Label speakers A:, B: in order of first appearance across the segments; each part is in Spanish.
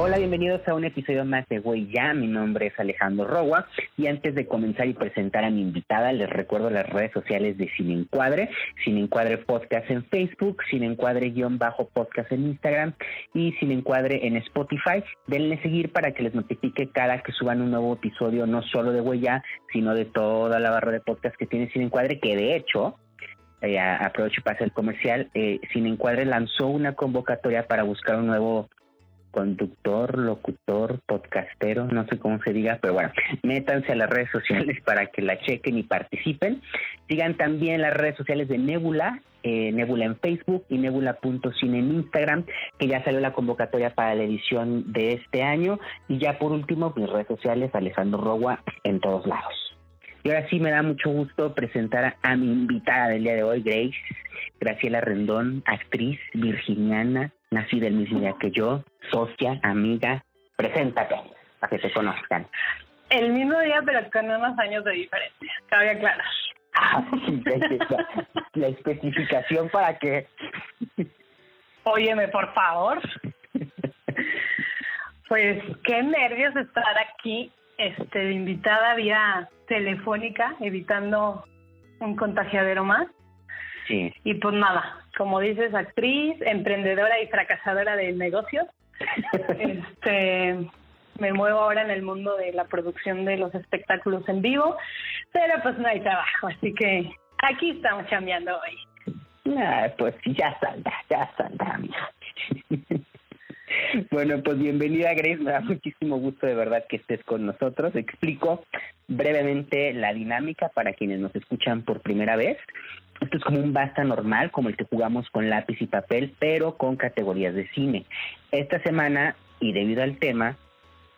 A: Hola, bienvenidos a un episodio más de Güey Ya. Mi nombre es Alejandro Roa y antes de comenzar y presentar a mi invitada, les recuerdo las redes sociales de Sin Encuadre, Sin Encuadre Podcast en Facebook, Sin Encuadre-podcast en Instagram y Sin Encuadre en Spotify. Denle seguir para que les notifique cada que suban un nuevo episodio, no solo de Güey Ya, sino de toda la barra de podcast que tiene Sin Encuadre, que de hecho eh, aprovecho para hacer el comercial, eh, Sin Encuadre lanzó una convocatoria para buscar un nuevo conductor, locutor, podcastero, no sé cómo se diga, pero bueno, métanse a las redes sociales para que la chequen y participen. Sigan también las redes sociales de Nebula, eh, Nebula en Facebook y Nebula.cine en Instagram, que ya salió la convocatoria para la edición de este año. Y ya por último, mis redes sociales, Alejandro Roa, en todos lados. Y ahora sí me da mucho gusto presentar a mi invitada del día de hoy, Grace, Graciela Rendón, actriz virginiana, nacida el mismo día que yo, socia, amiga. Preséntate, para que te conozcan.
B: El mismo día, pero con unos años de diferencia, cabe aclarar.
A: Ah, la, especificación para que...
B: Óyeme, por favor. Pues qué nervios estar aquí, este, invitada vía telefónica, evitando un contagiadero más.
A: Sí.
B: Y pues nada, como dices, actriz, emprendedora y fracasadora de negocios. este, me muevo ahora en el mundo de la producción de los espectáculos en vivo, pero pues no hay trabajo, así que aquí estamos cambiando hoy.
A: Ah, pues ya saldrá, ya saldrá, Bueno, pues bienvenida Grace, me da muchísimo gusto de verdad que estés con nosotros. Explico brevemente la dinámica para quienes nos escuchan por primera vez. Esto es como un basta normal, como el que jugamos con lápiz y papel, pero con categorías de cine. Esta semana, y debido al tema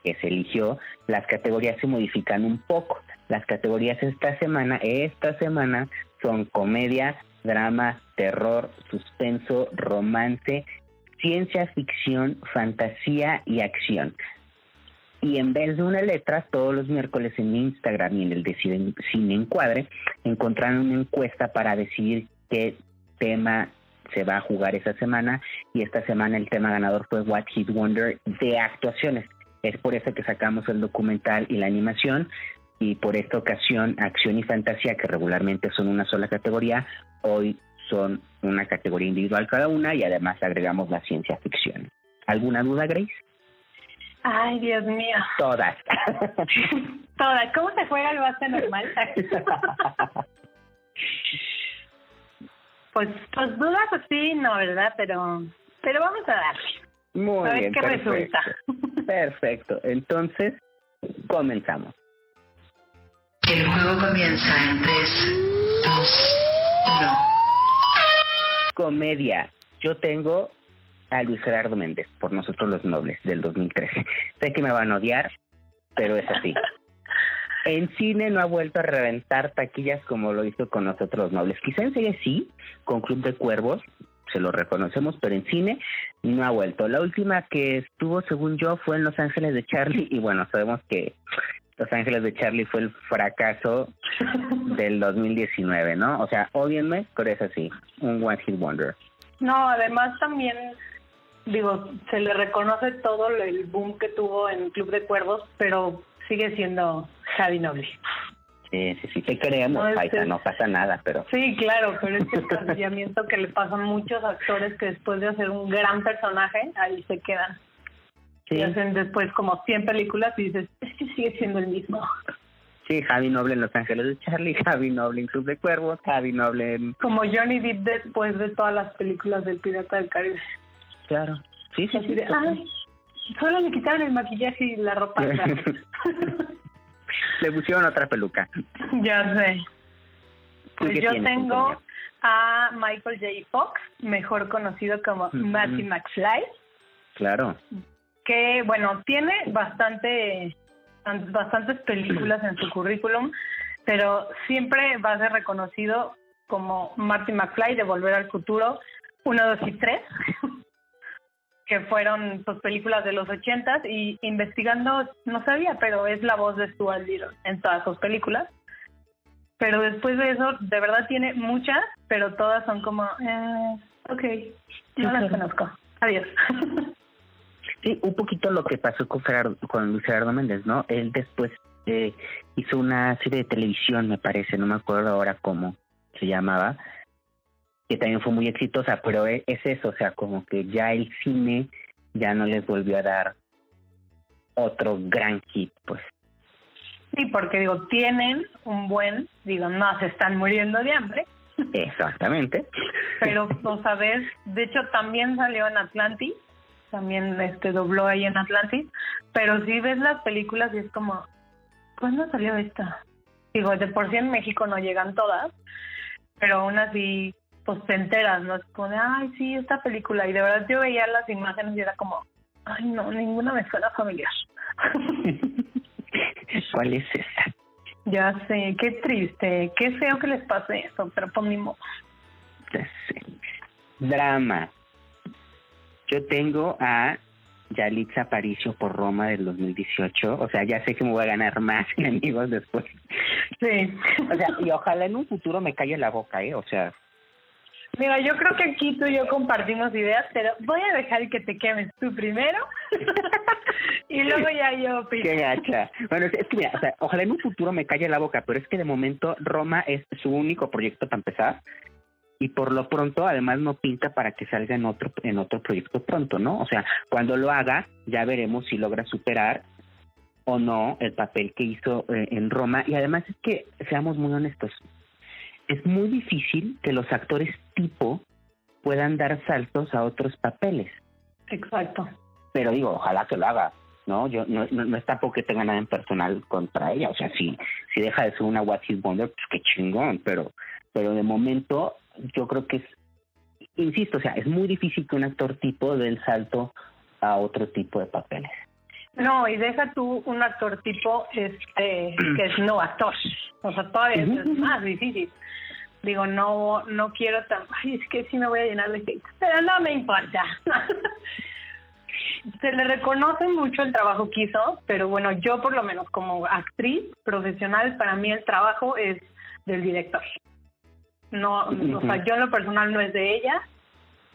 A: que se eligió, las categorías se modifican un poco. Las categorías esta semana, esta semana, son comedia, drama, terror, suspenso, romance, ciencia ficción, fantasía y acción. Y en vez de una letra, todos los miércoles en Instagram y en el de Cine Encuadre, encontraron una encuesta para decidir qué tema se va a jugar esa semana. Y esta semana el tema ganador fue What Hit Wonder de actuaciones. Es por eso que sacamos el documental y la animación. Y por esta ocasión, acción y fantasía, que regularmente son una sola categoría, hoy son una categoría individual cada una y además agregamos la ciencia ficción. ¿Alguna duda, Grace?
B: Ay, Dios mío.
A: Todas.
B: Todas. ¿Cómo se juega el base normal? pues, pues dudas así, no, ¿verdad? Pero, pero vamos a darle.
A: Muy
B: a ver
A: bien.
B: qué resulta.
A: Perfecto. Entonces, comenzamos.
C: El juego comienza en 3, 2, 1.
A: Comedia. Yo tengo a Luis Gerardo Méndez por Nosotros los Nobles del 2013. Sé que me van a odiar, pero es así. En cine no ha vuelto a reventar taquillas como lo hizo con Nosotros los Nobles. Quizá en serie sí, con Club de Cuervos, se lo reconocemos, pero en cine no ha vuelto. La última que estuvo, según yo, fue en Los Ángeles de Charlie, y bueno, sabemos que Los Ángeles de Charlie fue el fracaso del 2019, ¿no? O sea, odienme, pero es así, un One Hit Wonder.
B: No, además también digo, se le reconoce todo el boom que tuvo en Club de Cuervos, pero sigue siendo Javi Noble.
A: Sí, sí, sí, te creemos, no, no pasa nada, pero...
B: Sí, claro, pero es el planteamiento que le pasa a muchos actores que después de hacer un gran personaje, ahí se quedan. Sí. Y hacen después como 100 películas y dices, es que sigue siendo el mismo.
A: Sí, Javi Noble en Los Ángeles de Charlie, Javi Noble en Club de Cuervos, Javi Noble en...
B: Como Johnny Depp después de todas las películas del Pirata del Caribe.
A: Claro. Sí, sí, sí.
B: Ay, solo le quitaron el maquillaje y la ropa.
A: le pusieron otra peluca.
B: Ya sé. Pues yo tengo a Michael J. Fox, mejor conocido como Matty McFly.
A: Claro.
B: Que, bueno, tiene bastante bastantes películas en su currículum, pero siempre va a ser reconocido como Marty McFly de Volver al Futuro 1, 2 y 3 que fueron pues, películas de los ochentas y investigando no sabía, pero es la voz de Stuart Little en todas sus películas. Pero después de eso, de verdad tiene muchas, pero todas son como, eh, ok, no las conozco. Adiós.
A: Sí, un poquito lo que pasó con, Gerardo, con Luis Gerardo Méndez, ¿no? Él después eh, hizo una serie de televisión, me parece, no me acuerdo ahora cómo se llamaba, que también fue muy exitosa, pero e, es eso, o sea, como que ya el cine ya no les volvió a dar otro gran hit, pues.
B: Sí, porque digo, tienen un buen, digo, no se están muriendo de hambre.
A: Exactamente.
B: Pero, o sea, ves, de hecho también salió en Atlantis, también este dobló ahí en Atlantis, pero si ves las películas y es como, ¿cuándo salió esta? Digo, de por sí en México no llegan todas, pero aún así, pues te enteras, ¿no? Es como de, ay, sí, esta película. Y de verdad yo veía las imágenes y era como, ay, no, ninguna me suena familiar.
A: ¿Cuál es esa?
B: Ya sé, qué triste, qué feo que les pase eso, pero por mi modo.
A: Ya sé. Drama. Yo tengo a Yalitza Aparicio por Roma del 2018. O sea, ya sé que me voy a ganar más enemigos después.
B: Sí.
A: O sea, y ojalá en un futuro me calle la boca, ¿eh? O sea,
B: Mira, yo creo que aquí tú y yo compartimos ideas, pero voy a dejar que te quemes tú primero y luego ya yo opino.
A: qué gacha. Bueno, es, es que mira, o sea, ojalá en un futuro me calle la boca, pero es que de momento Roma es su único proyecto para empezar y por lo pronto además no pinta para que salga en otro en otro proyecto pronto, ¿no? O sea, cuando lo haga ya veremos si logra superar o no el papel que hizo eh, en Roma y además es que seamos muy honestos, es muy difícil que los actores tipo puedan dar saltos a otros papeles.
B: Exacto.
A: Pero digo, ojalá que lo haga, ¿no? Yo no, no, no es tampoco que tenga nada en personal contra ella, o sea, si, si deja de ser una What Is Wonder, pues qué chingón, pero, pero de momento yo creo que es, insisto, o sea, es muy difícil que un actor tipo dé el salto a otro tipo de papeles.
B: No, y deja tú un actor tipo este que es no actor. O sea, todavía es más difícil. Digo, no no quiero tan... Ay, es que sí me voy a llenar de hate. Pero no me importa. Se le reconoce mucho el trabajo que hizo, pero bueno, yo por lo menos como actriz profesional, para mí el trabajo es del director. No, o sea, yo en lo personal no es de ella.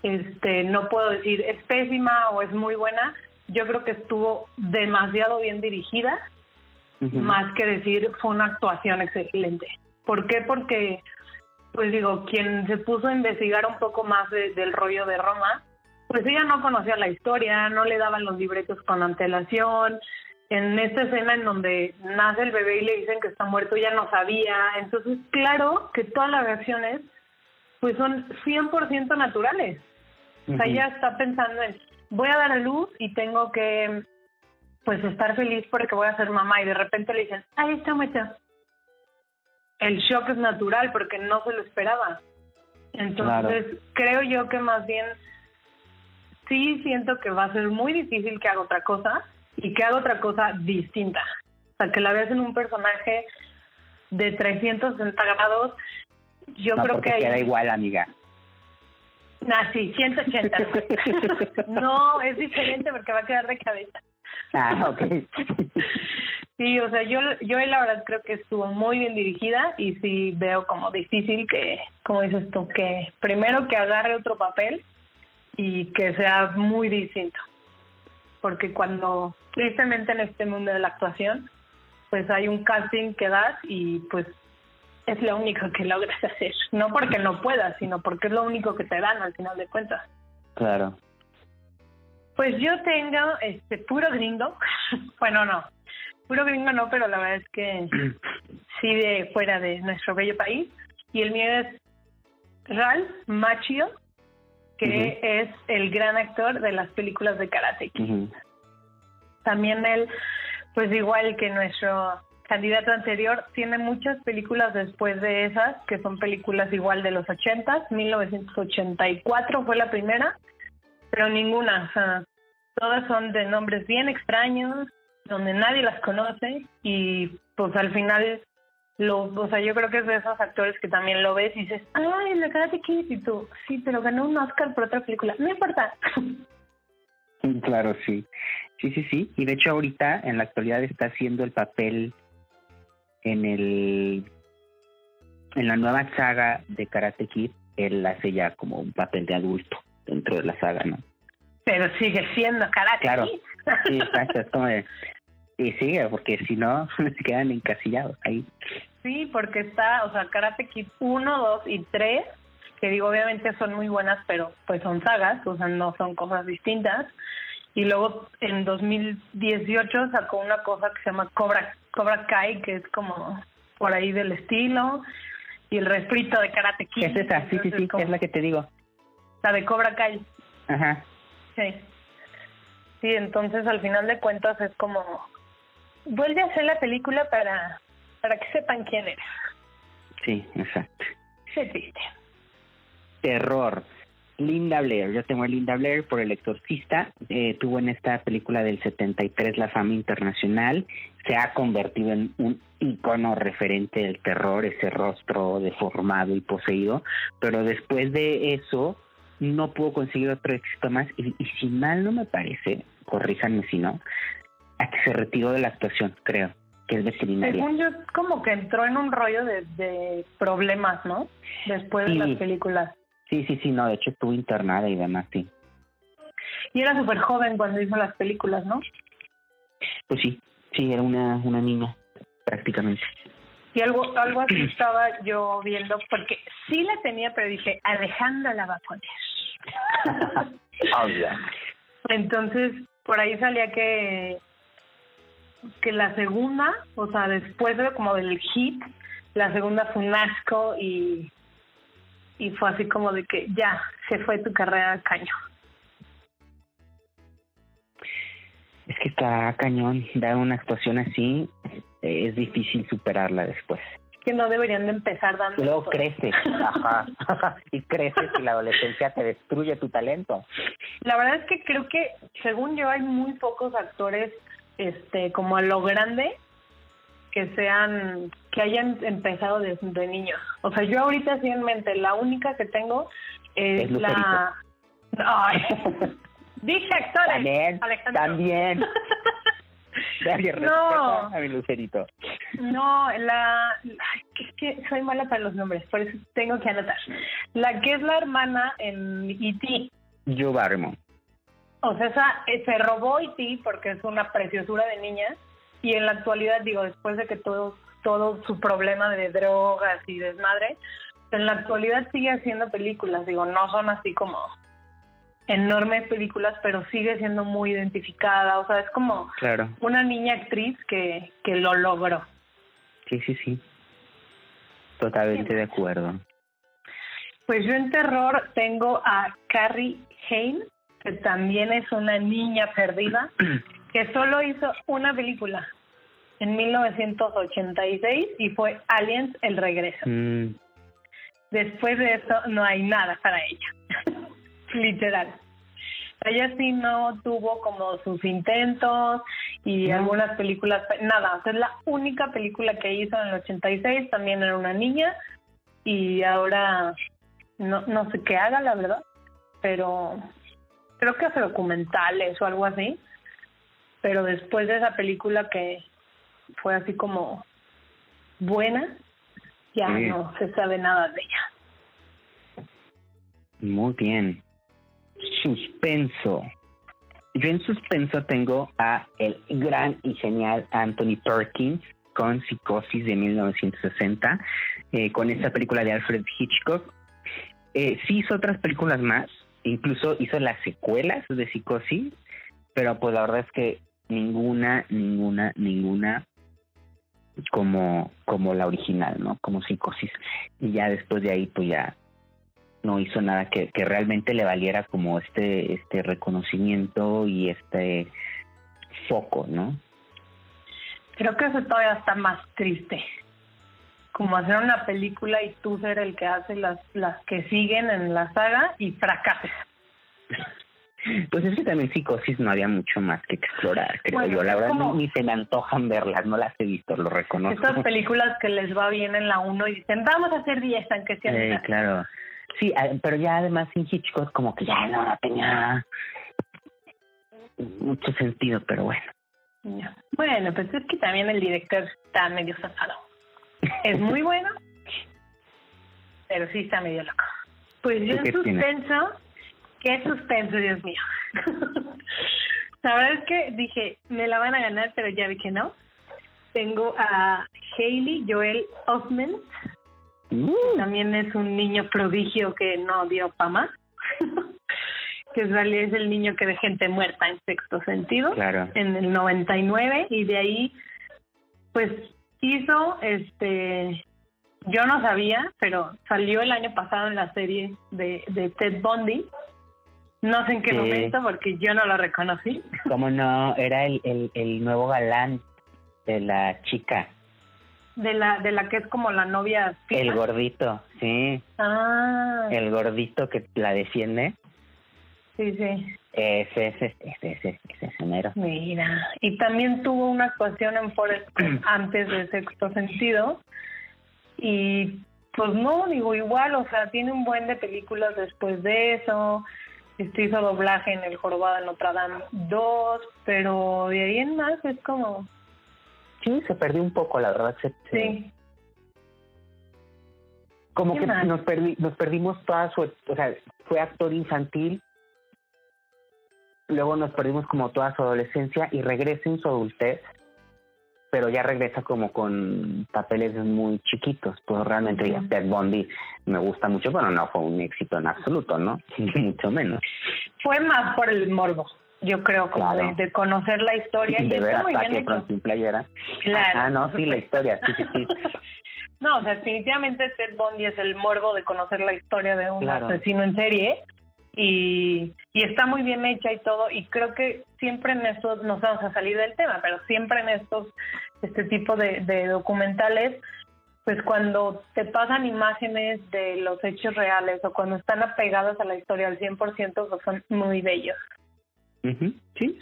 B: Este, no puedo decir es pésima o es muy buena. Yo creo que estuvo demasiado bien dirigida, más que decir fue una actuación excelente. ¿Por qué? Porque, pues digo, quien se puso a investigar un poco más de- del rollo de Roma, pues ella no conocía la historia, no le daban los libretos con antelación. En esta escena en donde nace el bebé y le dicen que está muerto, ella no sabía. Entonces, claro que todas las reacciones pues son 100% naturales. O sea, ella está pensando en, voy a dar a luz y tengo que pues estar feliz porque voy a ser mamá y de repente le dicen, ahí está muerta. El shock es natural porque no se lo esperaba. Entonces, creo yo que más bien sí siento que va a ser muy difícil que haga otra cosa y que haga otra cosa distinta. O sea, que la veas en un personaje de 360 grados. Yo
A: no,
B: creo que
A: queda igual, amiga.
B: Ah, sí, 180. no, es diferente porque va a quedar de cabeza.
A: Ah, ok.
B: Sí, o sea, yo, yo la verdad creo que estuvo muy bien dirigida y sí veo como difícil que, como dices tú, que primero que agarre otro papel y que sea muy distinto. Porque cuando, tristemente en este mundo de la actuación, pues hay un casting que das y pues es lo único que logras hacer. No porque no puedas, sino porque es lo único que te dan al final de cuentas.
A: claro.
B: Pues yo tengo este puro gringo. bueno, no. Puro gringo no, pero la verdad es que sí de fuera de nuestro bello país. Y el mío es Ralph Macchio, que es el gran actor de las películas de Karate Kid.
A: Ujú.
B: También él, pues igual que nuestro candidato anterior, tiene muchas películas después de esas, que son películas igual de los 80, 1984 fue la primera, pero ninguna, o sea, todas son de nombres bien extraños, donde nadie las conoce y pues al final lo, o sea, yo creo que es de esos actores que también lo ves y dices, ay, de Karate Kid y tú, sí, pero ganó un Oscar por otra película, no importa.
A: Claro, sí. Sí, sí, sí. Y de hecho ahorita, en la actualidad, está haciendo el papel en el... En la nueva saga de Karate Kid, él hace ya como un papel de adulto dentro de la saga, ¿no?
B: Pero sigue siendo Karate
A: Claro.
B: Kid.
A: Sí, exacto, es como de... Y sigue, porque si no, se quedan encasillados ahí.
B: Sí, porque está, o sea, Karate Kid 1, 2 y 3, que digo, obviamente son muy buenas, pero pues son sagas, o sea, no son cosas distintas. Y luego en 2018 sacó una cosa que se llama Cobra, Cobra Kai, que es como por ahí del estilo, y el refrito de Karate Kid.
A: Es esa, sí, sí, sí,
B: como
A: es la que te digo.
B: la de Cobra Kai.
A: Ajá.
B: Sí. Sí, entonces al final de cuentas es como vuelve a hacer la película para para que sepan quién eres.
A: Sí, exacto.
B: Qué triste.
A: Terror. Linda Blair. Yo tengo a Linda Blair por El Exorcista. Eh, tuvo en esta película del 73 la fama internacional. Se ha convertido en un icono referente del terror, ese rostro deformado y poseído. Pero después de eso, no pudo conseguir otro éxito más. Y, y si mal no me parece, corríjanme si no, a que se retiró de la actuación, creo, que es veterinaria.
B: Según yo, como que entró en un rollo de, de problemas, ¿no? Después de las películas.
A: Sí, sí, sí, no, de hecho estuvo internada y demás, sí.
B: Y era súper joven cuando hizo las películas, ¿no?
A: Pues sí, sí, era una, una niña, prácticamente.
B: Y algo, algo así estaba yo viendo, porque sí la tenía, pero dije, Alejandra la va a poner.
A: Obvio.
B: Entonces, por ahí salía que que la segunda, o sea, después de como del hit, la segunda fue un asco y y fue así como de que ya se fue tu carrera al caño.
A: Es que está cañón, dar una actuación así, eh, es difícil superarla después.
B: Que no deberían de empezar dando.
A: Luego
B: esto.
A: creces, ajá, y creces y la adolescencia te destruye tu talento.
B: La verdad es que creo que, según yo, hay muy pocos actores, este, como a lo grande, que sean, que hayan empezado desde de niños. O sea, yo ahorita así en mente, la única que tengo es,
A: Es
B: la... Ay, dije actores.
A: También,
B: Alejandro.
A: también. Nadie
B: No.
A: a mi lucerito.
B: No, la... es que soy mala para los nombres, por eso tengo que anotar. La que es la hermana en E.T.,
A: Joe Barrymore.
B: O sea, esa, eh, se robó E.T. porque es una preciosura de niña y en la actualidad, digo, después de que todo, todo su problema de drogas y desmadre, en la actualidad sigue haciendo películas, digo, no son así como enormes películas, pero sigue siendo muy identificada, o sea, es como
A: Claro,
B: una niña actriz que, que lo logró.
A: sí, sí, sí. Totalmente de acuerdo.
B: Pues yo en terror tengo a Carrie Hain, que también es una niña perdida, que solo hizo una película en 1986 y fue Aliens El Regreso.
A: Mm,
B: Después de eso no hay nada para ella, literal. Ella sí no tuvo como sus intentos y
A: No.
B: algunas películas, nada, es la única película que hizo en el 86, también era una niña y ahora no, no sé qué haga, la verdad, pero creo que hace documentales o algo así, pero después de esa película que fue así como buena, ya
A: Sí.
B: no se sabe nada de ella.
A: Muy bien. Suspenso. Yo en suspenso tengo a el gran y genial Anthony Perkins con Psicosis de 1960, eh, con esta película de Alfred Hitchcock. Eh, sí hizo otras películas más, incluso hizo las secuelas de Psicosis, pero pues la verdad es que ninguna, ninguna, ninguna como, como la original, ¿no? Como Psicosis. Y ya después de ahí, pues ya no hizo nada que, que realmente le valiera como este este reconocimiento y este foco, ¿no?
B: Creo que eso todavía está más triste. Como hacer una película y tú ser el que hace las, las que siguen en la saga y fracases.
A: Pues es que también psicosis no había mucho más que explorar, creo
B: Bueno,
A: yo. La verdad
B: como-
A: ni, se me antojan verlas, no las he visto, lo reconozco.
B: Estas películas que les va bien en la 1 y dicen, vamos a hacer 10 aunque sean
A: Eh,
B: estas".
A: claro. Sí, ah, pero ya además en Hitchcock como que ya no tenía mucho sentido, pero bueno.
B: Bueno, pues es que también el director está medio zafado. Es muy bueno, pero sí está medio loco. Pues yo
A: ¿Tú
B: en suspenso qué suspenso, Dios mío. la verdad es que dije, me la van a ganar, pero ya vi que no. Tengo a Hailey Joel Osment.
A: Uh,
B: También es un niño prodigio que no dio fama. que es, es el niño que ve gente muerta en sexto sentido.
A: Claro.
B: En el 99. Y de ahí, pues hizo este. Yo no sabía, pero salió el año pasado en la serie de, de Ted Bundy. No sé en qué
A: Sí.
B: momento, porque yo no lo reconocí.
A: ¿Cómo no? Era el, el, el nuevo galán de la chica,
B: De la, de la que es como la novia. fija.
A: el gordito, sí,
B: Ah,
A: el gordito que la defiende.
B: sí, sí.
A: Ese, ese, ese, ese, ese, ese mero.
B: Mira, y también tuvo una actuación en Forrest Gump antes de Sexto Sentido. Y pues no, digo igual, o sea, tiene un buen de películas después de eso. Este hizo doblaje en El Jorobado de Notre Dame 2, pero de ahí en más es como,
A: Sí, se perdió un poco, la verdad. Se,
B: sí,
A: como
B: ¿Qué
A: que
B: más?
A: nos, perdi- nos perdimos toda su, o sea, fue actor infantil, luego nos perdimos como toda su adolescencia y regresa en su adultez, pero ya regresa como con papeles muy chiquitos, pues realmente ya. Ted Bundy me gusta mucho, bueno, no fue un éxito en absoluto, ¿no? Mucho menos.
B: fue más por el morbo, yo creo, como
A: Claro.
B: de, de conocer la historia. y
A: de ver
B: está
A: a
B: muy bien.
A: Efron sin playera.
B: Claro,
A: Ah, no, sí, la historia, sí, sí, sí.
B: No, o sea, definitivamente Ted Bundy es el morbo de conocer la historia de un
A: Claro.
B: asesino en serie y, y está muy bien hecha y todo y creo que siempre en estos, nos vamos a salir del tema, pero siempre en estos, este tipo de, de documentales, pues cuando te pasan imágenes de los hechos reales o cuando están apegados a la historia al 100%, pues son muy bellos.
A: Sí.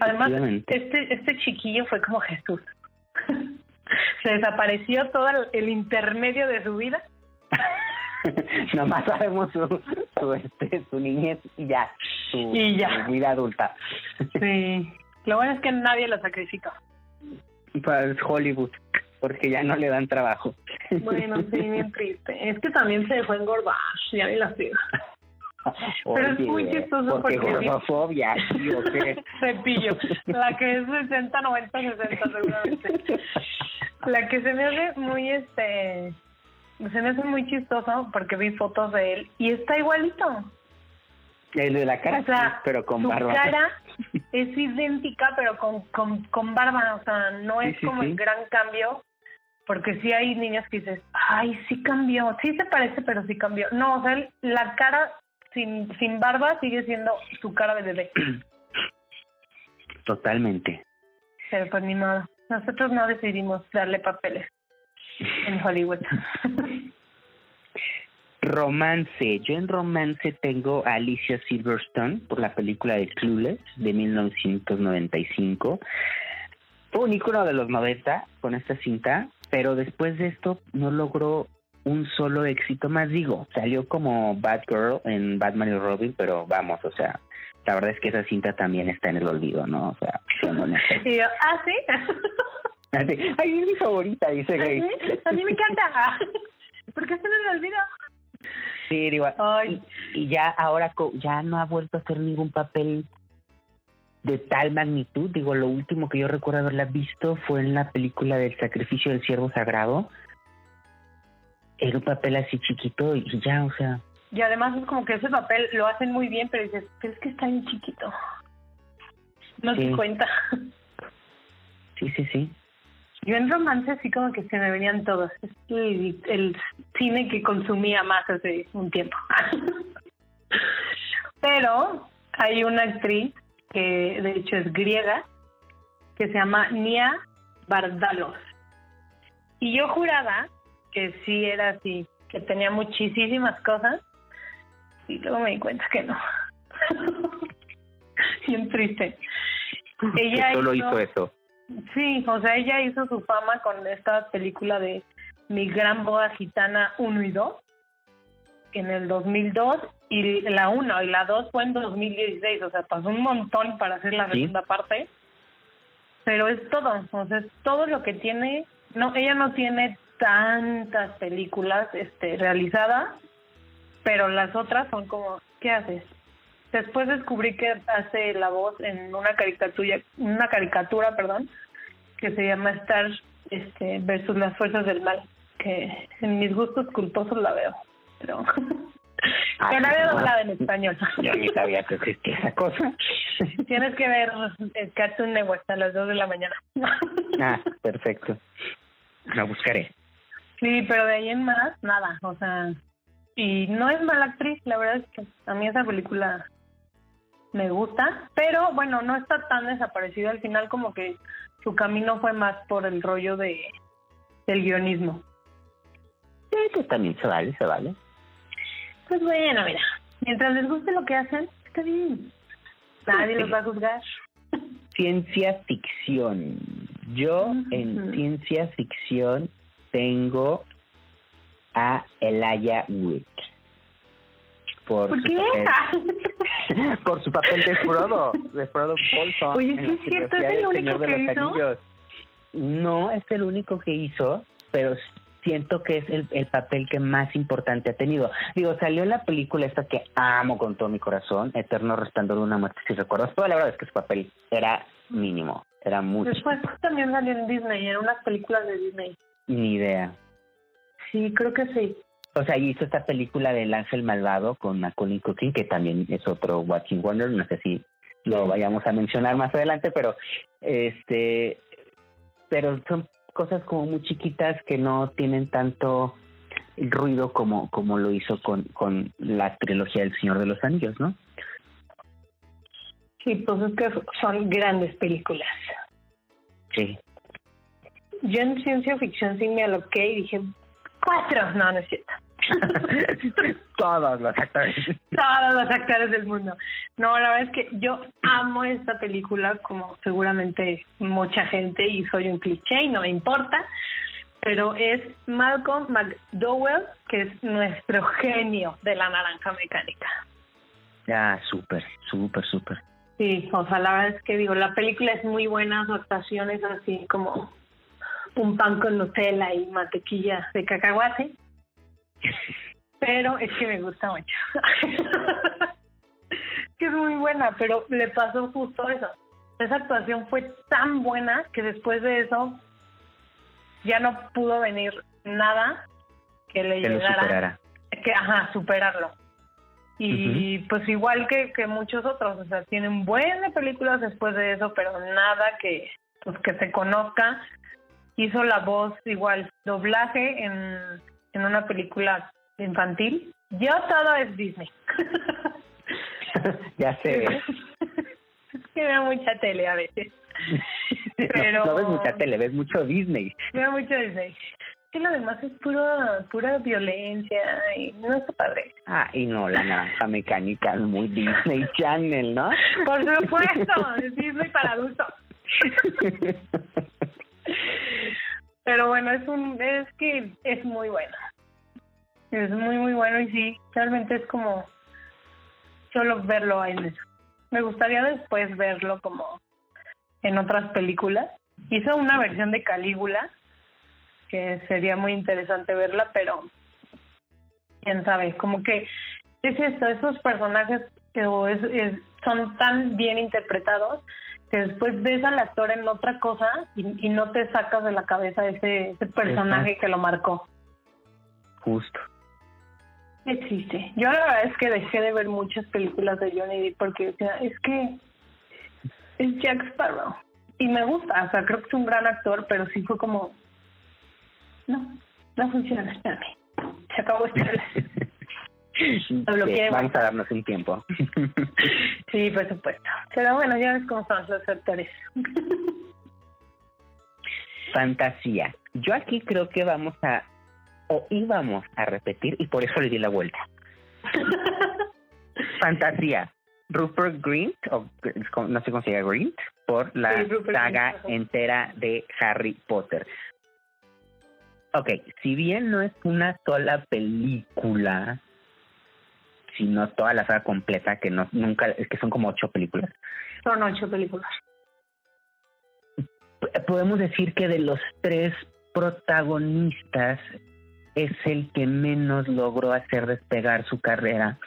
B: Además, este, este chiquillo fue como Jesús. Se desapareció todo el intermedio de su vida
A: Nomás sabemos su, su, este, su niñez y ya, su,
B: Y ya.
A: su vida adulta.
B: Sí. Lo bueno es que nadie lo sacrificó.
A: Para Hollywood, porque ya no le dan trabajo.
B: Bueno, sí, bien triste. Es que también se dejó engordar, ya ni la sigo. Pero es muy chistoso
A: porque
B: porque-
A: gordofobia, ¿sí o qué?
B: Cepillo. La que es 60, 90, 60 seguramente. La que se me hace muy, este... Se me hace muy chistoso porque vi fotos de él y está igualito.
A: El de la cara,
B: O sea,
A: pero con
B: su
A: barba.
B: cara es idéntica, pero con, con, con barba. O sea, no
A: Sí,
B: es
A: sí,
B: como
A: sí.
B: el gran cambio, porque sí hay niños que dices, ay, sí cambió. Sí se parece, pero sí cambió. No, o sea, él- la cara sin, sin barba sigue siendo su cara de bebé.
A: Totalmente.
B: Pero pues ni modo. Nosotros no decidimos darle papeles en Hollywood.
A: Romance. Yo en romance tengo a Alicia Silverstone por la película de Clueless de 1995. Fue un ícono de los 90 con esta cinta, pero después de esto no logró un solo éxito más. Digo, salió como Batgirl en Batman y Robin, pero vamos, o sea, la verdad es que esa cinta también está en el olvido, ¿no? O sea, siendo honestos.
B: y yo, ah, sí.
A: Ay, es mi favorita, dice
B: ¿Ah,
A: Grace.
B: sí? A mí me encanta. ¿Por qué se me olvidó?
A: Sí, digo,
B: Ay.
A: y, y ya ahora ya no ha vuelto a hacer ningún papel de tal magnitud. Digo, lo último que yo recuerdo haberla visto fue en la película del sacrificio del siervo sagrado. Era un papel así chiquito y ya, o sea,
B: Y además es como que ese papel lo hacen muy bien, pero dices, pero es que está bien chiquito. No
A: Sí.
B: te cuenta.
A: sí, sí, sí.
B: Yo en romance sí como que se me venían todos. Es el, el cine que consumía más hace un tiempo. Pero hay una actriz que de hecho es griega, que se llama Nia Bardalos. Y yo juraba que sí era así, que tenía muchísimas cosas, y luego me di cuenta que no. Bien triste. Ella
A: solo
B: hizo-
A: hizo eso.
B: Sí, o sea, ella hizo su fama con esta película de Mi Gran Boda Gitana 1 y 2, en el 2002, y la 1 y la 2 fue en 2016, o sea, pasó un montón para hacer la
A: Sí.
B: segunda parte, pero es todo, o sea, es todo lo que tiene, no, ella no tiene tantas películas este realizadas, pero las otras son como ¿qué haces? Después descubrí que hace la voz en una caricatura, una caricatura, perdón, que se llama Star este, versus las fuerzas del mal, que en mis gustos culposos la veo, pero
A: Ah,
B: que
A: no.
B: doblada en español.
A: Yo ni sabía que existía esa cosa.
B: Tienes que ver el Cartoon Network a las 2 de la mañana.
A: Ah, perfecto. La buscaré.
B: Sí, pero de ahí en más, nada, o sea, y no es mala actriz, la verdad es que a mí esa película me gusta, pero bueno, no está tan desaparecida al final como que su camino fue más por el rollo de del guionismo.
A: Sí, pues también se vale, se vale.
B: Pues bueno, mira, mientras les guste lo que hacen, está bien. Nadie los va a juzgar.
A: Ciencia ficción. Yo en ciencia ficción tengo a Elijah Wood. Por,
B: ¿Por
A: su
B: qué?
A: papel, por su papel de Frodo, de Frodo Bolton.
B: Oye, sí es cierto, ¿es el único que hizo?
A: Anillos. No es el único que hizo, pero siento que es el, el papel que más importante ha tenido. Digo, salió en la película esta que amo con todo mi corazón, Eterno Resplandor de una muerte, si recuerdas. Toda la verdad es que su papel era mínimo, era mucho.
B: Después también salió en Disney, en unas películas de Disney.
A: Ni idea.
B: Sí, creo que sí.
A: O sea, hizo esta película del Ángel Malvado con Macaulay Culkin, que también es otro Watching Wonder, no sé si lo vayamos a mencionar más adelante, pero este, pero son cosas como muy chiquitas que no tienen tanto ruido como como lo hizo con con la trilogía del Señor de los Anillos, ¿no?
B: Sí, pues es que son grandes películas.
A: Sí.
B: Yo en ciencia ficción sí me aloqué y dije, cuatro. No, no es cierto.
A: Todos los actores.
B: Todos los actores del mundo. No, la verdad es que yo amo esta película como seguramente mucha gente y soy un cliché y no me importa, pero es Malcolm McDowell, que es nuestro genio de la naranja mecánica.
A: Ya, súper, súper, súper.
B: Sí, o sea, la verdad es que digo, la película es muy buena, su actuación es así como un pan con Nutella y mantequilla de cacahuate, pero es que me gusta mucho. que es muy buena, pero le pasó justo eso. Esa actuación fue tan buena que después de eso ya no pudo venir nada que le
A: Que lo
B: llegara
A: superara.
B: que ajá superarlo y pues igual que, que muchos otros o sea tienen buenas películas después de eso pero nada que pues que se conozca hizo la voz igual doblaje en, en una película infantil yo todo es Disney
A: ya sé.
B: es que veo mucha tele a veces Pero-
A: No, no ves mucha tele, ves mucho Disney.
B: veo mucho Disney que lo demás es pura pura violencia y no está padre
A: Ah, y no, la naranja mecánica es muy Disney Channel, ¿no?
B: Por supuesto, es Disney para adultos. Pero bueno, es un es que es muy bueno. Es muy muy bueno y sí, realmente es como solo verlo en eso. Me gustaría después verlo como en otras películas. Hizo una versión de Calígula que sería muy interesante verla, pero quién sabe, como que es esto, esos personajes que es- son tan bien interpretados que después ves al actor en otra cosa y, y no te sacas de la cabeza ese, ese personaje que lo marcó.
A: Justo.
B: Existe. Yo la verdad es que dejé de ver muchas películas de Johnny Depp porque decía, es que es Jack Sparrow. Y me gusta, o sea, creo que es un gran actor, pero sí fue como, no, no funciona, espérame. Se acabó esta Lo bloqueé,
A: Sí, vamos a darnos un tiempo.
B: Sí, por supuesto. Pero bueno, ya ves cómo son los actores.
A: Fantasía. Yo aquí creo que vamos a, o íbamos a repetir, y por eso le di la vuelta. Fantasía. Rupert Grint, o no sé cómo se llama Grint, por la
B: Sí,
A: saga
B: Grint,
A: entera de Harry Potter. Ok, si bien no es una sola película, sino toda la saga completa, que no nunca, es que son como ocho películas,
B: Son ocho películas.
A: podemos decir que de los tres protagonistas es el que menos logró hacer despegar su carrera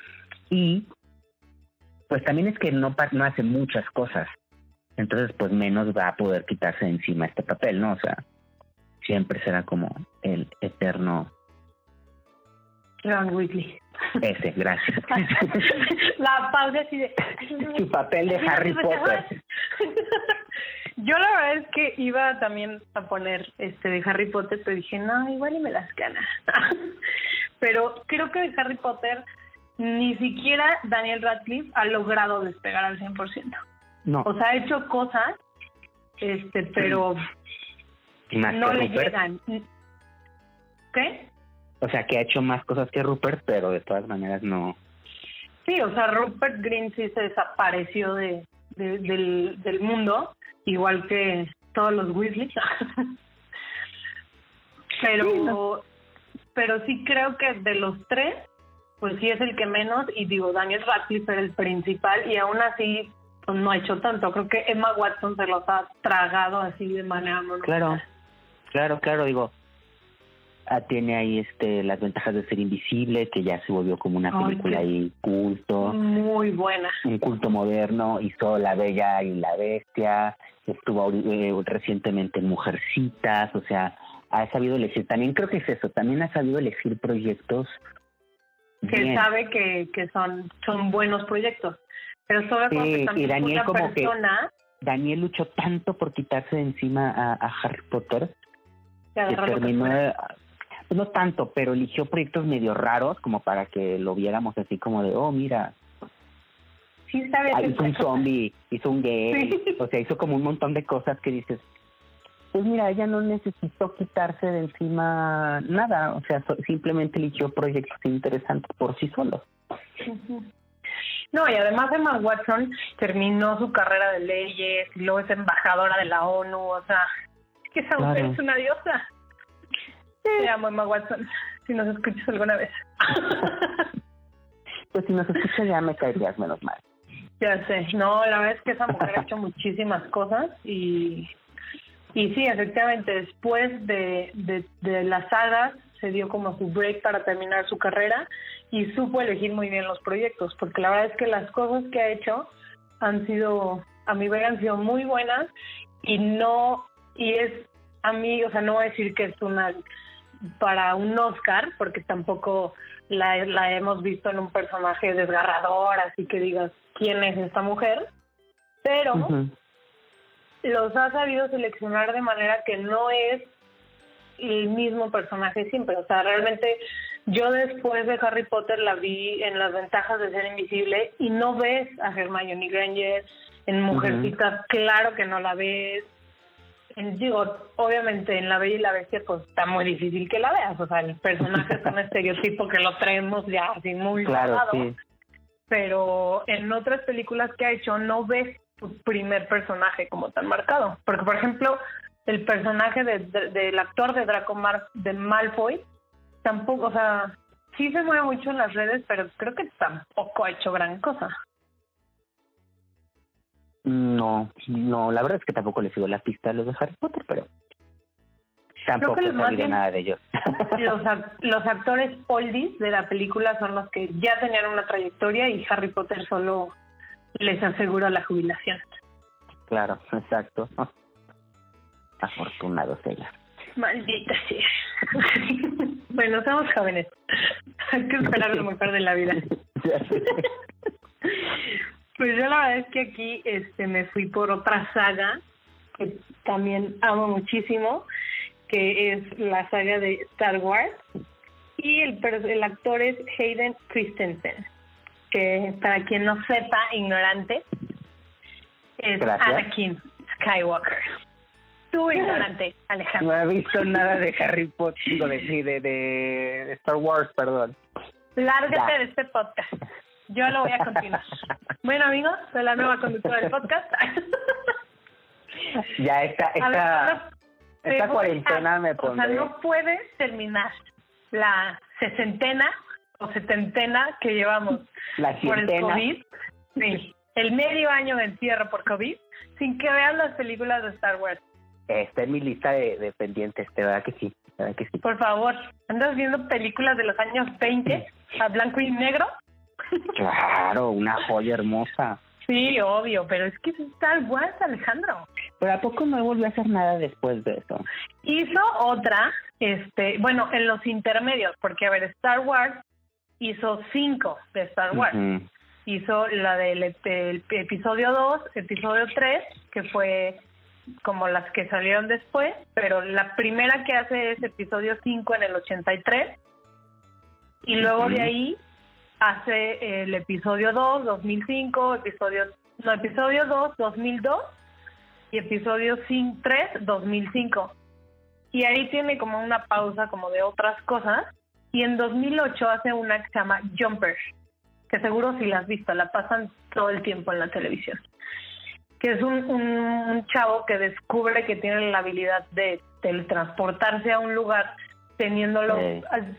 A: y pues también es que no, no hace muchas cosas. Entonces, pues menos va a poder quitarse de encima este papel, ¿no? O sea, siempre será como el eterno
B: Ron Weasley.
A: Ese, gracias.
B: La pausa así de...
A: Su papel de Harry Potter.
B: Yo la verdad es que iba también a poner este de Harry Potter, pero dije, no, igual y me las gana. pero creo que de Harry Potter ni siquiera Daniel Radcliffe ha logrado despegar al 100%.
A: No,
B: O sea, ha hecho cosas, este, pero no le llegan. ¿Qué?
A: O sea, que ha hecho más cosas que Rupert, pero de todas maneras no.
B: Sí, o sea, Rupert Green sí se desapareció de, de- del, del mundo, igual que todos los Weasley. pero, pero sí creo que de los tres, pues sí es el que menos, y digo, Daniel Radcliffe era el principal, y aún así pues no ha hecho tanto. Creo que Emma Watson se los ha tragado así de manera monumental.
A: Claro, claro, claro, digo. Ah, tiene ahí este las ventajas de ser invisible, que ya se volvió como una
B: Ay,
A: película ahí culto.
B: Muy buena.
A: un culto moderno, hizo La Bella y la Bestia, estuvo eh, recientemente en Mujercitas, o sea, ha sabido elegir, también creo que es eso, también ha sabido elegir proyectos
B: que
A: bien.
B: sabe que, que son, son buenos proyectos. Pero todo
A: Sí, y
B: también
A: Daniel
B: una
A: como que- Daniel luchó tanto por quitarse de encima a, a Harry Potter
B: que
A: terminó, pues no tanto, pero eligió proyectos medio raros como para que lo viéramos así como de, oh, mira,
B: Sí sabe
A: ah, hizo un zombie, hizo un gay,
B: Sí.
A: o sea, hizo como un montón de cosas que dices, pues mira, ella no necesitó quitarse de encima nada, o sea, simplemente eligió proyectos interesantes por sí solos.
B: No, y además Emma Watson terminó su carrera de leyes y luego es embajadora de la ONU, o sea, es que esa mujer
A: Claro.
B: es una diosa. Te amo, Emma Watson, si nos escuchas alguna vez.
A: Pues si nos escuchas ya me caerías menos mal.
B: Ya sé, no, la verdad es que esa mujer ha hecho muchísimas cosas y, y sí, efectivamente, después de, de, de las sagas se dio como su break para terminar su carrera y supo elegir muy bien los proyectos, porque la verdad es que las cosas que ha hecho han sido, a mi ver, han sido muy buenas y no, y es a mí, o sea, no voy a decir que es una para un Oscar, porque tampoco la, la hemos visto en un personaje desgarrador, así que digas quién es esta mujer, pero los ha sabido seleccionar de manera que no es el mismo personaje siempre. O sea, realmente yo después de Harry Potter la vi en las ventajas de ser invisible y no ves a Hermione Granger en Mujercitas, claro que no la ves. Digo, obviamente en La Bella y la Bestia pues está muy difícil que la veas, o sea, el personaje es un estereotipo que lo traemos ya así muy
A: Claro, sí.
B: pero en otras películas que ha hecho no ves tu primer personaje como tan marcado. Porque, por ejemplo, el personaje de- de- del actor de Draco Mar de Malfoy tampoco, o sea, sí se mueve mucho en las redes, pero creo que tampoco ha hecho gran cosa.
A: No, no, la verdad es que tampoco le sigo la pista a los de Harry Potter, pero tampoco
B: que bien-
A: nada de ellos.
B: Los, los actores oldies de la película son los que ya tenían una trayectoria y Harry Potter solo les asegura la jubilación.
A: claro, exacto. Afortunados ellos.
B: Maldita sea. bueno, somos jóvenes. Hay que esperar lo mejor de la vida. Pues yo la verdad es que aquí este me fui por otra saga que también amo muchísimo, que es la saga de Star Wars. Y el, el actor es Hayden Christensen, que para quien no sepa, ignorante, es
A: Gracias.
B: Anakin Skywalker. Tú ignorante, Alejandro.
A: No he visto nada de Harry Potter, digo, de, sí, de, de Star Wars, perdón.
B: Lárgate
A: Ya.
B: de este podcast. Yo lo voy a continuar. Bueno, amigos, soy la nueva conductora del podcast.
A: Ya esta, esta,
B: voy
A: cuarentena
B: a-
A: me
B: O sea,
A: pondré.
B: no puedes terminar la sesentena o setentena que llevamos
A: La
B: por el. COVID. Sí, el medio año de encierro por COVID sin que veas las películas de Star Wars.
A: Está en mi lista de, de pendientes, de verdad que sí, que sí.
B: Por favor, andas viendo películas de los años 20 a blanco y negro.
A: Claro, una joya hermosa.
B: Sí, obvio, pero es que es Star Wars, Alejandro.
A: Pero ¿a poco no volvió a hacer nada después de eso?
B: Hizo otra, este, bueno, en los intermedios, porque a ver, Star Wars hizo cinco de Star Wars. Hizo la del el episodio 2, episodio 3, que fue como las que salieron después, pero la primera que hace es episodio 5 en el 83, y luego de
A: Ujú.
B: ahí hace el episodio 2, 2005, episodio, no, episodio 2, 2002, y episodio 5, 3, 2005. Y ahí tiene como una pausa como de otras cosas, y en 2008 hace una que se llama Jumper, que seguro si la has visto, la pasan todo el tiempo en la televisión. Que es un, un, un chavo que descubre que tiene la habilidad de teletransportarse a un lugar teniéndolo,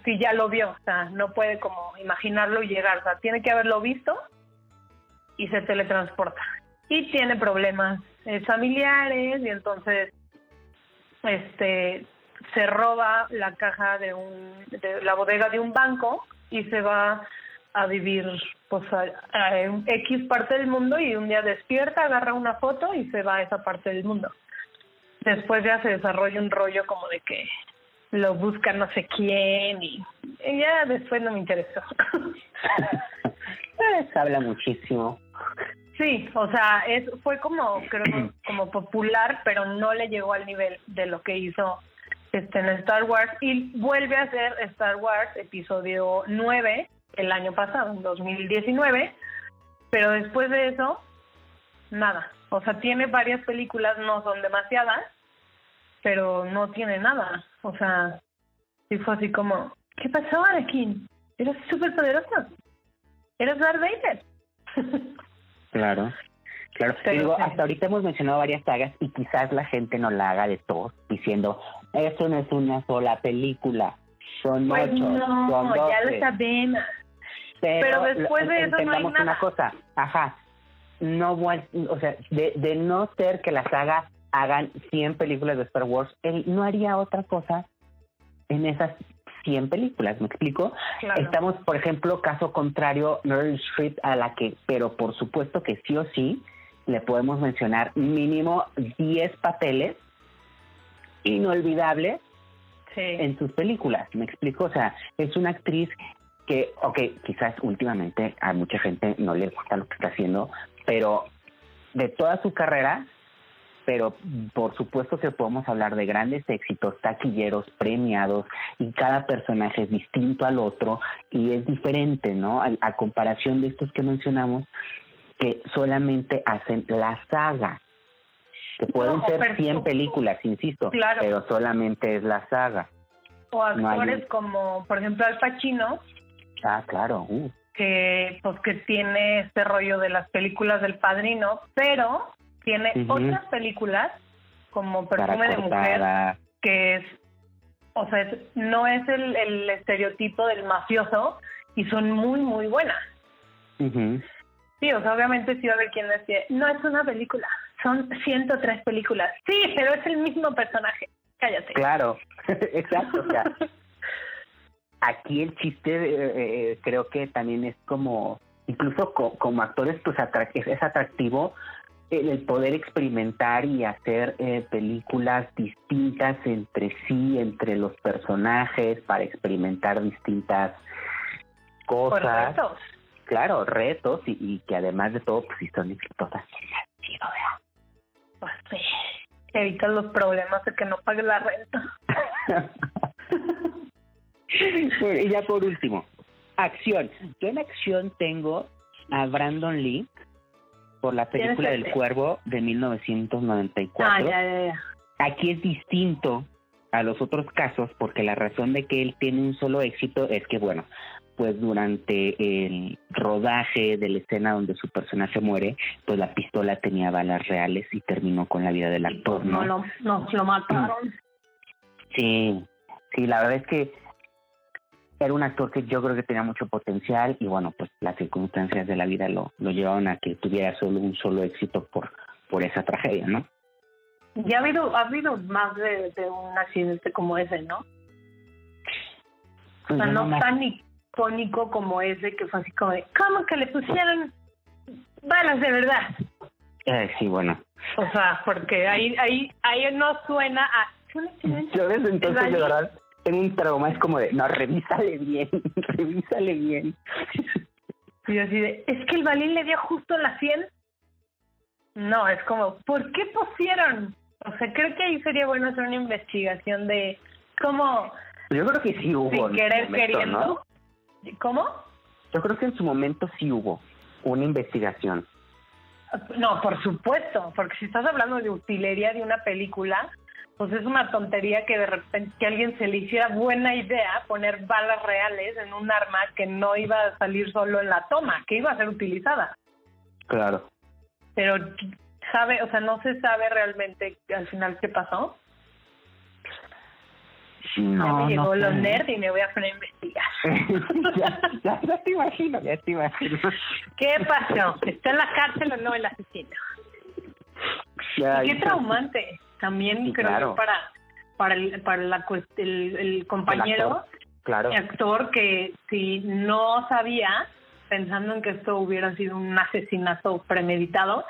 B: si ya lo vio, o sea, no puede como imaginarlo y llegar, o sea, tiene que haberlo visto y se teletransporta. Y tiene problemas eh, familiares y entonces este se roba la caja de un de la bodega de un banco y se va a vivir pues a, a X parte del mundo y un día despierta, agarra una foto y se va a esa parte del mundo. Después ya se desarrolla un rollo como de que lo busca no sé quién y, y ya después no me interesó.
A: Habla muchísimo.
B: Sí, o sea, es fue como creo como popular, pero no le llegó al nivel de lo que hizo este en Star Wars y vuelve a hacer Star Wars episodio 9 el año pasado, en 2019, pero después de eso nada. O sea, tiene varias películas, no son demasiadas, pero no tiene nada. O sea, sí fue así como, ¿qué pasó, Anakin? Eres súper poderoso. Eres Darth Vader.
A: Claro. Claro,
B: Pero
A: digo, hasta ahorita hemos mencionado varias sagas y quizás la gente no la haga de todos, diciendo, esto no es una sola película, son
B: Pues
A: ocho, son
B: no, ya
A: doce".
B: lo sabemos.
A: Pero,
B: Pero después de eso no hay nada.
A: una cosa, ajá, no, o sea, de, de no ser que la saga hagan 100 películas de Star Wars, él no haría otra cosa en esas 100 películas, ¿me explico?
B: Claro.
A: Estamos, por ejemplo, caso contrario, Meryl Streep, a la que, pero por supuesto que sí o sí, le podemos mencionar mínimo 10 papeles inolvidables
B: Sí.
A: en sus películas, ¿me explico? O sea, es una actriz que, ok, quizás últimamente a mucha gente no le gusta lo que está haciendo, pero de toda su carrera, pero por supuesto que podemos hablar de grandes éxitos, taquilleros, premiados, y cada personaje es distinto al otro y es diferente, ¿no? A, a comparación de estos que mencionamos, que solamente hacen la saga. Que pueden
B: No,
A: ser
B: pero-
A: 100 películas, insisto,
B: Claro.
A: pero solamente es la saga.
B: O
A: no hay
B: actores como, por ejemplo, Al Pacino,
A: Ah, claro. uh,
B: que pues que tiene este rollo de las películas del Padrino, pero tiene otras películas como Perfume de Mujer, que es, o sea, es- no es el, el estereotipo del mafioso y son muy, muy buenas. Sí, o sea, obviamente sí va a haber quien decía, no es una película, son 103 películas. Sí, pero es el mismo personaje. Cállate.
A: Claro, exacto. O sea, aquí el chiste eh, eh, creo que también es como, incluso co- como actores, pues atrac- es atractivo el, poder experimentar y hacer eh, películas distintas entre sí, entre los personajes, para experimentar distintas cosas.
B: Correcto.
A: Claro, retos y, y que además de todo, pues si son exitosas. chido, ¿verdad?
B: Pues sí. Evitas los problemas de que no pagues la renta.
A: Bueno, y ya por último, acción. Yo en acción tengo a Brandon Lee por la película
B: ¿Quién es
A: del? Cuervo de 1994.
B: Ah, ya, ya, ya.
A: Aquí es distinto a los otros casos porque la razón de que él tiene un solo éxito es que, bueno, pues durante el rodaje de la escena donde su personaje muere, pues la pistola tenía balas reales y terminó con la vida del actor, ¿no?
B: No, lo, no, lo mataron.
A: Sí, sí, la verdad es que era un actor que yo creo que tenía mucho potencial y bueno, pues las circunstancias de la vida lo, lo llevaron a que tuviera solo un solo éxito por, por esa tragedia, ¿no?
B: Ya ha habido, ha habido más de, de un accidente como ese, ¿no? O
A: Pues
B: sea,
A: yo
B: no ni icónico como ese que fue así como de, ¿cómo que le pusieron balas de verdad?
A: Eh, sí, bueno.
B: O sea, porque ahí ahí ahí no suena a...
A: Yo desde entonces, de verdad, tengo un trauma, es como de, no, revísale bien, revísale bien.
B: Y así de, es que el balín le dio justo la 100. No, es como, ¿por qué pusieron? O sea, creo que ahí sería bueno hacer una investigación de cómo,
A: Yo creo que sí hubo.
B: sin querer
A: momento,
B: queriendo.
A: ¿no?
B: ¿Cómo?
A: Yo creo que en su momento sí hubo una investigación.
B: No, por supuesto, porque si estás hablando de utilería de una película, pues es una tontería que de repente que alguien se le hiciera buena idea poner balas reales en un arma que no iba a salir solo en la toma, que iba a ser utilizada.
A: Claro.
B: Pero sabe, o sea, no se sabe realmente al final qué pasó.
A: Sí,
B: ya
A: no,
B: me llegó
A: no
B: lo
A: sé.
B: nerd y me voy a poner a investigar.
A: ya, ya, ya te imagino, ya te imagino.
B: ¿Qué pasó? ¿Está en la cárcel o no el asesino?
A: Ya,
B: qué traumante. También
A: Sí,
B: creo
A: claro.
B: que para para el, para la, el, el compañero,
A: actor, Claro.
B: el actor que si no sabía, pensando en que esto hubiera sido un asesinato premeditado,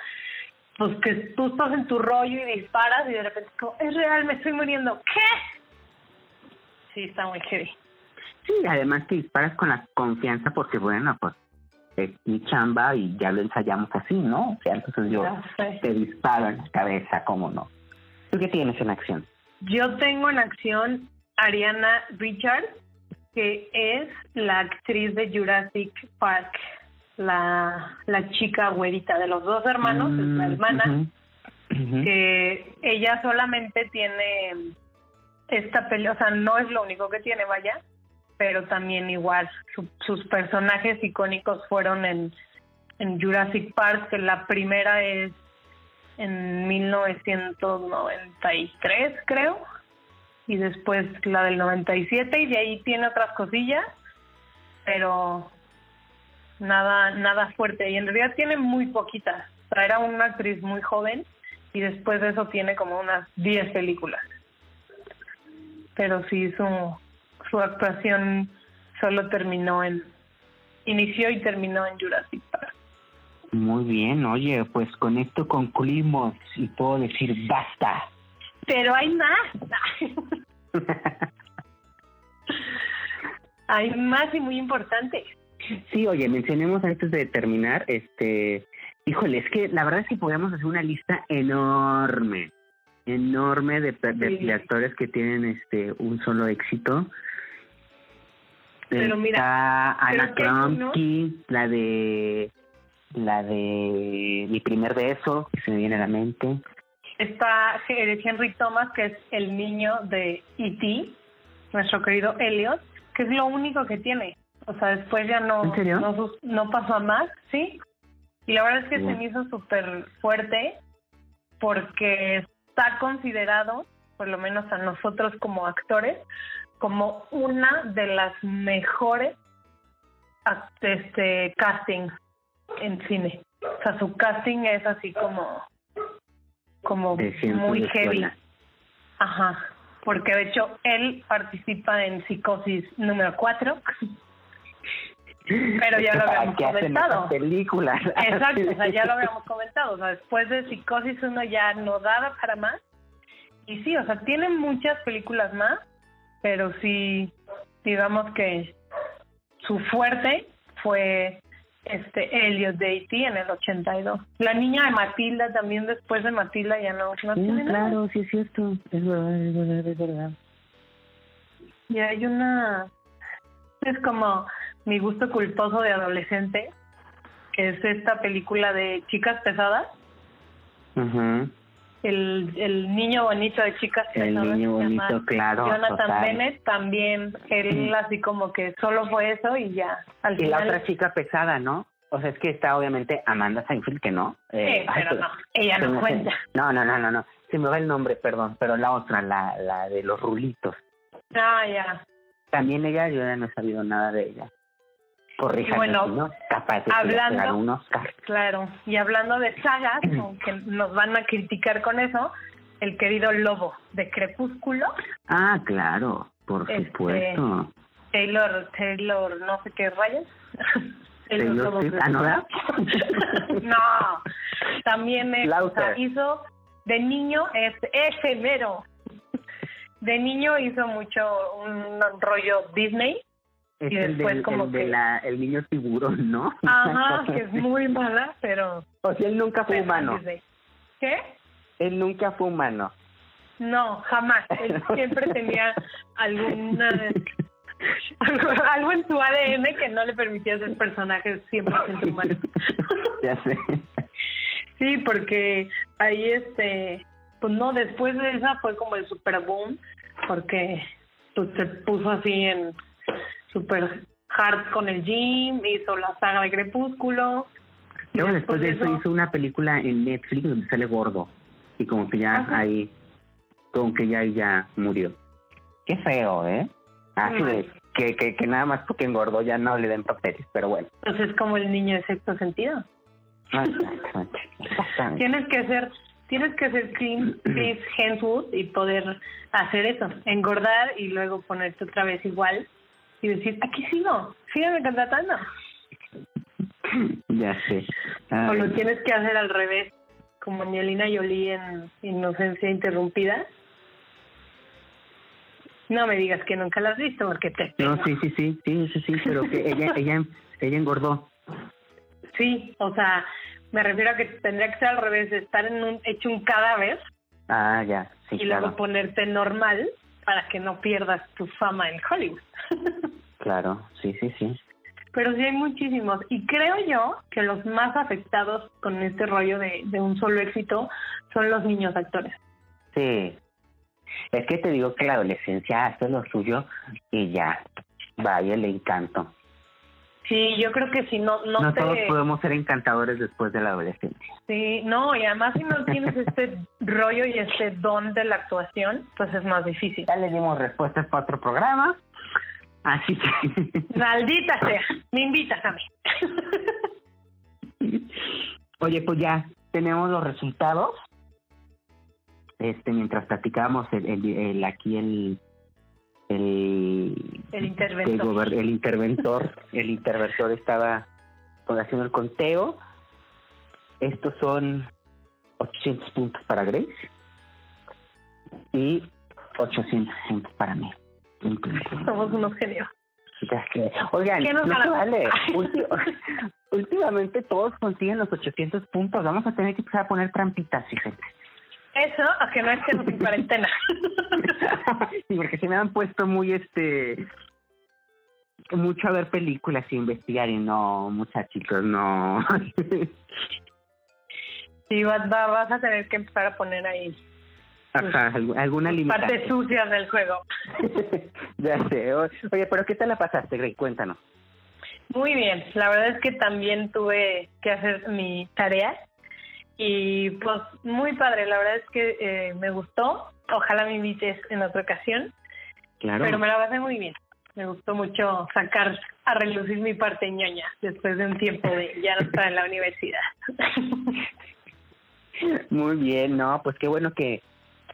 B: pues que tú estás en tu rollo y disparas y de repente es como, es real, me estoy muriendo. ¿Qué? Sí, está muy heavy.
A: Sí, además que disparas con la confianza porque, bueno, pues es mi chamba y ya lo ensayamos así, ¿no? O sea, entonces yo te disparo en la cabeza, ¿cómo no? ¿Tú qué tienes en acción?
B: Yo tengo en acción Ariana Richards, que es la actriz de Jurassic Park, la, la chica güerita de los dos hermanos, es la
A: Mm,
B: hermana, que ella solamente tiene esta pelea, o sea, no es lo único que tiene, vaya, pero también igual su- sus personajes icónicos fueron en, en Jurassic Park, que la primera es en 1993, creo, y después la del 97 y de ahí tiene otras cosillas, pero nada nada fuerte y en realidad tiene muy poquitas. O sea, era una actriz muy joven y después de eso tiene como unas 10 películas. Pero sí su su actuación solo terminó en inició y terminó en Jurassic Park.
A: Muy bien, oye, pues con esto concluimos y puedo decir basta.
B: Pero hay más. hay más y muy importante.
A: Sí, oye, mencionemos antes de terminar, este, híjole, es que la verdad es que podemos hacer una lista enorme, enorme de, de,
B: Sí.
A: de actores que tienen este un solo éxito.
B: Pero mira,
A: Está
B: que hay uno-
A: Klumsky, la de la de mi primer beso, que se me viene a la mente.
B: Está Henry Thomas, que es el niño de E.T., nuestro querido Elliot, que es lo único que tiene. O sea, después ya no, no, no pasó a más, ¿sí? Y la verdad es que se me hizo súper fuerte porque está considerado, por lo menos a nosotros como actores, como una de las mejores este casting en cine. O sea, su casting es así como como muy heavy.
A: escuela.
B: Ajá, porque de hecho él participa en Psicosis número 4. Pero ya lo
A: ¿Para
B: habíamos comentado.
A: películas?
B: Exacto, o sea, ya lo habíamos comentado. O sea, después de Psicosis uno ya no daba para más. Y sí, o sea, tiene muchas películas más, pero sí, digamos que su fuerte fue este Elliot de E.T. en el 82. La niña de Matilda también después de Matilda ya no, no
A: Sí,
B: tiene nada.
A: claro, sí es cierto, es verdad, es verdad, es verdad.
B: Y hay una, es como mi gusto culposo de adolescente, que es esta película de chicas pesadas. El, el niño bonito de chicas
A: El
B: pesadas.
A: niño bonito, claro,
B: Jonathan
A: total.
B: Bennett también, él así como que solo fue eso y ya. Al
A: Y la
B: final,
A: otra chica pesada, ¿no? O sea, es que está obviamente Amanda Seinfeld, que no. Eh,
B: Sí,
A: ay,
B: pero no, ella no
A: se
B: cuenta.
A: No, no, no, no, no. Se me va el nombre, perdón, pero la otra, la, la de los rulitos.
B: Ah, ya.
A: También ella, yo ya no he sabido nada de ella.
B: Bueno, hablando-
A: pegaron un Oscar.
B: Claro, y hablando de sagas, aunque nos van a criticar con eso, el querido Lobo de Crepúsculo
A: Ah, claro, por
B: Este,
A: supuesto.
B: Taylor, Taylor, no sé qué rayas.
A: Taylor Swift, ¿ah, no,
B: también es, o sea,
A: Lauter.
B: hizo de niño es ese mero. De niño hizo mucho un rollo Disney.
A: Es
B: Y
A: el, del,
B: como
A: el de
B: que-
A: la, el niño tiburón, ¿no?
B: Ajá, que es muy mala, pero
A: O sea, él nunca fue humano.
B: ¿Qué?
A: Él nunca fue humano.
B: No, jamás. Él siempre tenía alguna algo, algo en su ADN que no le permitía ser personajes 100% humanos.
A: ya sé.
B: Sí, porque ahí este, pues no, después de esa fue como el super boom, porque pues se puso así en super hard con el gym, hizo la saga de Crepúsculo.
A: Luego después de eso hizo una película en Netflix donde sale gordo. Y como que ya
B: Ajá.
A: ahí, como que ya ya murió. Qué feo, ¿eh? Así
B: Muy
A: de, que, que, que nada más porque engordó ya no le den papeles, pero bueno.
B: Pues es como el niño de sexto sentido.
A: Exactamente. Exactamente.
B: Tienes que ser, tienes que ser Chris, Chris Hemsworth y poder hacer eso, engordar y luego ponerte otra vez igual y decir, aquí sigo, síganme contratando.
A: Ya sé.
B: O lo tienes que hacer al revés, como Angelina Jolie en Inocencia Interrumpida. No me digas que nunca la has visto porque te...
A: No, sí, sí, sí, sí, sí, sí, pero que ella, ella, ella engordó.
B: Sí, o sea, me refiero a que tendría que ser al revés, estar en un, hecho un cadáver
A: Ah, ya, sí,
B: y luego ponerte normal para que no pierdas tu fama en Hollywood.
A: claro, sí, sí, sí.
B: Pero sí hay muchísimos. Y creo yo que los más afectados con este rollo de, de un solo éxito son los niños actores.
A: Sí. Es que te digo que la adolescencia hace lo suyo y ya, vaya el encanto.
B: Sí, yo creo que si no, no,
A: No,
B: te...
A: todos podemos ser encantadores después de la adolescencia.
B: Sí, no, y además si no tienes este rollo y este don de la actuación, pues es más difícil.
A: Ya le dimos respuestas para otro programa, así que...
B: Maldita sea, me invitas a mí.
A: Oye, pues ya tenemos los resultados. Este, mientras platicábamos el, el, el- aquí el el
B: El interventor.
A: el, interventor, el interventor estaba haciendo el conteo. Estos son 800 puntos para Grace y 800 puntos para mí.
B: Somos unos genios.
A: Oigan,
B: ¿Qué nos
A: no se vale. Últimamente todos consiguen los 800 puntos. Vamos a tener que empezar a poner trampitas, fíjate.
B: Eso, a que no estemos en cuarentena.
A: sí, porque se me han puesto muy, este, mucho a ver películas y investigar y no, muchachitos, no.
B: Sí, vas, va- vas a tener que empezar a poner ahí
A: Ajá, algu- alguna
B: partes
A: limitante.
B: sucias del juego.
A: ya sé. Oye, pero ¿qué tal la pasaste, Grey? Cuéntanos.
B: Muy bien, la verdad es que también tuve que hacer mi tarea y pues muy padre, la verdad es que eh, me gustó, ojalá me invites en otra ocasión,
A: Claro.
B: pero me la pasé muy bien, me gustó mucho sacar a relucir mi parte ñoña después de un tiempo de ya no estar en la universidad.
A: Muy bien, no, pues qué bueno que,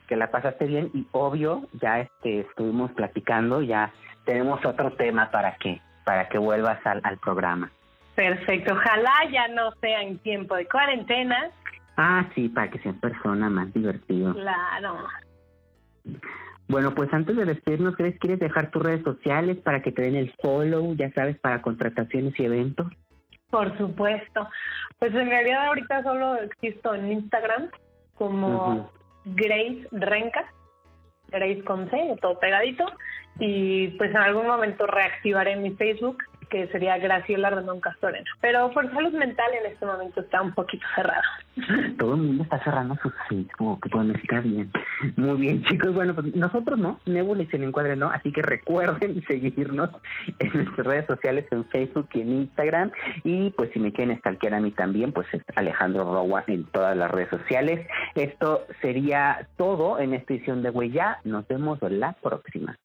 A: que la pasaste bien y obvio, ya este estuvimos platicando, ya tenemos otro tema para que para que vuelvas al, al programa.
B: Perfecto, ojalá ya no sea en tiempo de cuarentena,
A: Ah, sí, para que sea persona más divertido.
B: claro.
A: Bueno, pues antes de despedirnos, ¿crees quieres dejar tus redes sociales para que te den el follow, ya sabes, para contrataciones y eventos?
B: Por supuesto. Pues en realidad ahorita solo existo en Instagram como
A: Ujú.
B: Grace Renca, Grace con C, todo pegadito. Y pues en algún momento reactivaré mi Facebook, que sería Graciela Rendón Castorena. Pero por salud mental en este momento está un poquito cerrado.
A: Todo el mundo está cerrando su Facebook, bueno, está bien. Muy bien, chicos. Bueno, pues nosotros no, Nebula y Sin Encuadre no, así que recuerden seguirnos en nuestras redes sociales, en Facebook y en Instagram. Y pues si me quieren stalkear a mí también, pues es Alejandro Roa en todas las redes sociales. Esto sería todo en esta edición de Huella. Nos vemos la próxima.